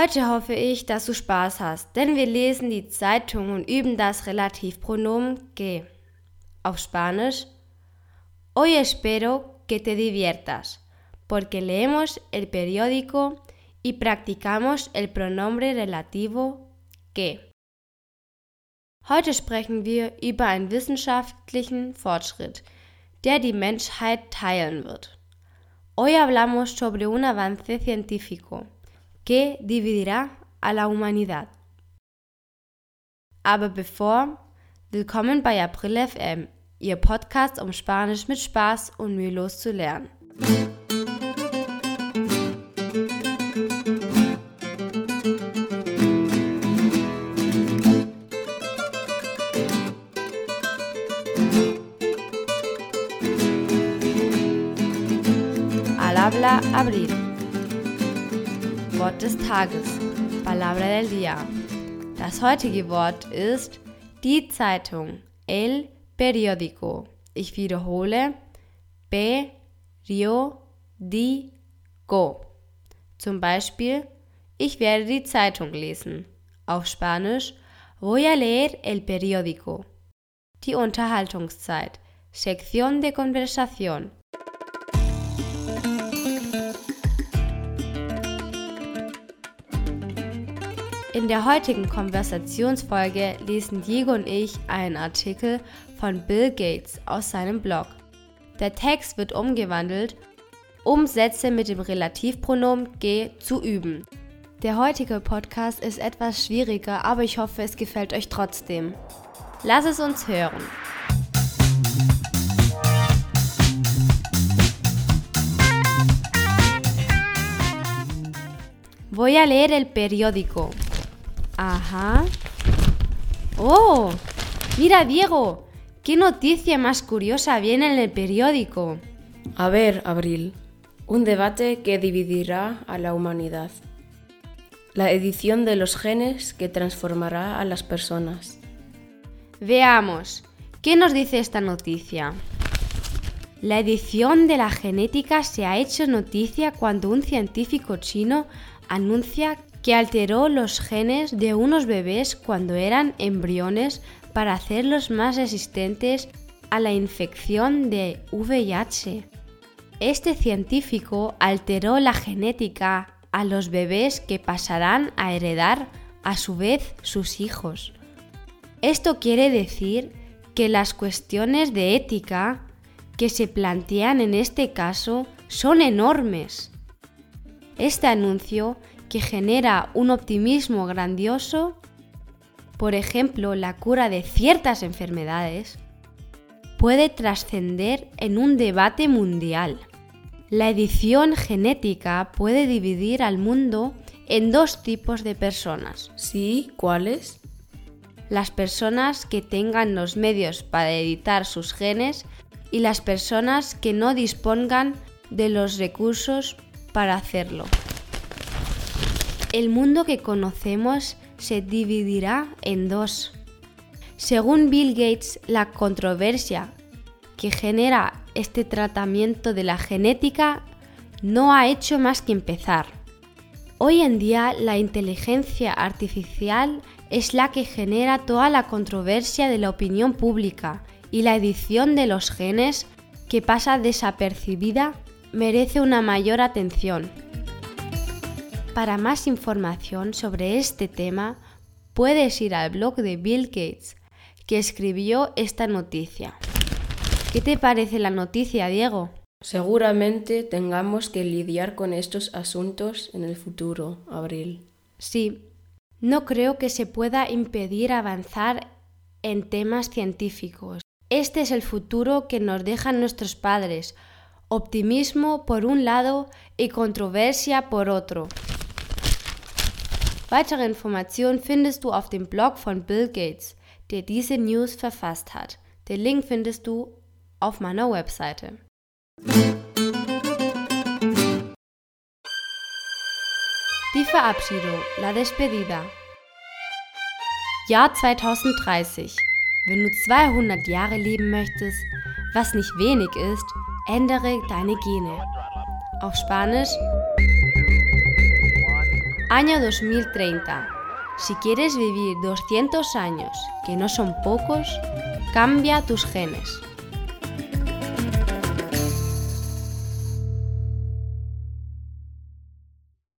Heute hoffe ich, dass du Spaß hast, denn wir lesen die Zeitung und üben das Relativpronomen que. Auf Spanisch. Hoy espero que te diviertas, porque leemos el periódico y practicamos el pronombre relativo que. Heute sprechen wir über einen wissenschaftlichen Fortschritt, der die Menschheit teilen wird. Hoy hablamos sobre un avance científico que dividirá a la humanidad. Aber bevor, willkommen bei April FM, Ihr Podcast, um Spanisch mit Spaß und mühelos zu lernen. Al habla Abril. Wort des Tages, Palabra del Día. Das heutige Wort ist die Zeitung, el periódico. Ich wiederhole, periódico. Zum Beispiel, ich werde die Zeitung lesen. Auf Spanisch, voy a leer el periódico. Die Unterhaltungszeit, Sección de Conversación. In der heutigen Konversationsfolge lesen Diego und ich einen Artikel von Bill Gates aus seinem Blog. Der Text wird umgewandelt, um Sätze mit dem Relativpronomen ge zu üben. Der heutige Podcast ist etwas schwieriger, aber ich hoffe, es gefällt euch trotzdem. Lass es uns hören. Voy a leer el periódico. Ajá. ¡Oh! Mira, Diego, ¿qué noticia más curiosa viene en el periódico? A ver, Abril, un debate que dividirá a la humanidad. La edición de los genes que transformará a las personas. Veamos, ¿qué nos dice esta noticia? La edición de la genética se ha hecho noticia cuando un científico chino anuncia que alteró los genes de unos bebés cuando eran embriones para hacerlos más resistentes a la infección de VIH. Este científico alteró la genética a los bebés que pasarán a heredar a su vez sus hijos. Esto quiere decir que las cuestiones de ética que se plantean en este caso son enormes. Este anuncio que genera un optimismo grandioso, por ejemplo la cura de ciertas enfermedades, puede trascender en un debate mundial. La edición genética puede dividir al mundo en dos tipos de personas. ¿Sí? ¿Cuáles? Las personas que tengan los medios para editar sus genes y las personas que no dispongan de los recursos para hacerlo. El mundo que conocemos se dividirá en dos. Según Bill Gates, la controversia que genera este tratamiento de la genética no ha hecho más que empezar. Hoy en día la inteligencia artificial es la que genera toda la controversia de la opinión pública y la edición de los genes que pasa desapercibida merece una mayor atención. Para más información sobre este tema, puedes ir al blog de Bill Gates, que escribió esta noticia. ¿Qué te parece la noticia, Diego? Seguramente tengamos que lidiar con estos asuntos en el futuro, Abril. Sí, no creo que se pueda impedir avanzar en temas científicos. Este es el futuro que nos dejan nuestros padres, optimismo por un lado y controversia por otro. Weitere Informationen findest du auf dem Blog von Bill Gates, der diese News verfasst hat. Den Link findest du auf meiner Webseite. Die Verabschiedung, la despedida. Jahr 2030. Wenn du 200 Jahre leben möchtest, was nicht wenig ist, ändere deine Gene. Auf Spanisch Año 2030. Si quieres vivir 200 años, que no son pocos, cambia tus genes.